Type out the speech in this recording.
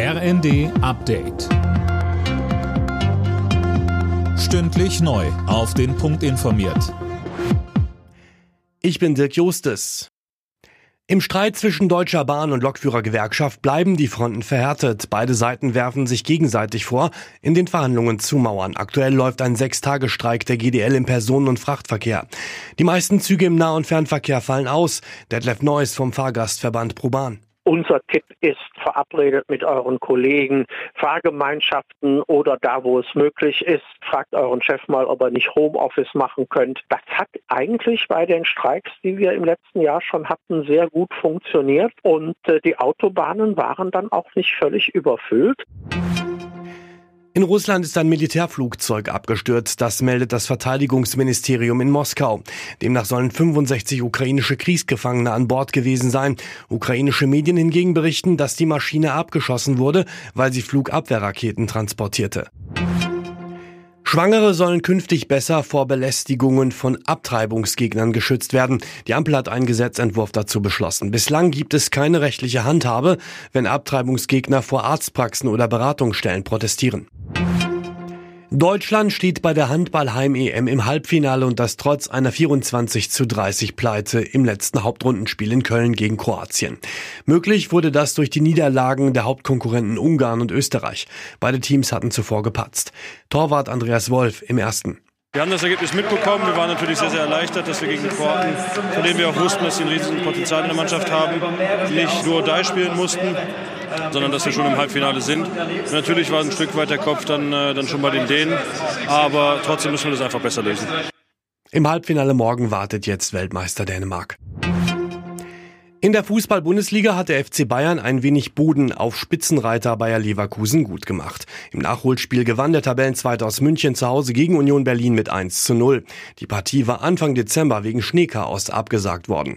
RND Update. Stündlich neu. Auf den Punkt informiert. Ich bin Dirk Justes. Im Streit zwischen Deutscher Bahn und Lokführergewerkschaft bleiben die Fronten verhärtet. Beide Seiten werfen sich gegenseitig vor, in den Verhandlungen zu mauern. Aktuell läuft ein Sechstagestreik der GDL im Personen- und Frachtverkehr. Die meisten Züge im Nah- und Fernverkehr fallen aus. Detlef Neuss vom Fahrgastverband Proban. Unser Tipp ist, verabredet mit euren Kollegen, Fahrgemeinschaften oder da, wo es möglich ist, fragt euren Chef mal, ob er nicht Homeoffice machen könnt. Das hat eigentlich bei den Streiks, die wir im letzten Jahr schon hatten, sehr gut funktioniert und äh, die Autobahnen waren dann auch nicht völlig überfüllt. In Russland ist ein Militärflugzeug abgestürzt, das meldet das Verteidigungsministerium in Moskau. Demnach sollen 65 ukrainische Kriegsgefangene an Bord gewesen sein. Ukrainische Medien hingegen berichten, dass die Maschine abgeschossen wurde, weil sie Flugabwehrraketen transportierte. Schwangere sollen künftig besser vor Belästigungen von Abtreibungsgegnern geschützt werden. Die Ampel hat einen Gesetzentwurf dazu beschlossen. Bislang gibt es keine rechtliche Handhabe, wenn Abtreibungsgegner vor Arztpraxen oder Beratungsstellen protestieren. Deutschland steht bei der Handball-Heim-EM im Halbfinale und das trotz einer 24 zu 30 Pleite im letzten Hauptrundenspiel in Köln gegen Kroatien. Möglich wurde das durch die Niederlagen der Hauptkonkurrenten Ungarn und Österreich. Beide Teams hatten zuvor gepatzt. Torwart Andreas Wolf im ersten. Wir haben das Ergebnis mitbekommen. Wir waren natürlich sehr, sehr erleichtert, dass wir gegen die Kroaten, von denen wir auch wussten, dass sie ein riesiges Potenzial in der Mannschaft haben, nicht nur die spielen mussten, sondern dass wir schon im Halbfinale sind. Natürlich war ein Stück weit der Kopf dann, äh, dann schon bei den Dänen, aber trotzdem müssen wir das einfach besser lösen. Im Halbfinale morgen wartet jetzt Weltmeister Dänemark. In der Fußball-Bundesliga hat der FC Bayern ein wenig Boden auf Spitzenreiter Bayer Leverkusen gut gemacht. Im Nachholspiel gewann der Tabellenzweite aus München zu Hause gegen Union Berlin mit 1 zu 0. Die Partie war Anfang Dezember wegen Schneechaos abgesagt worden.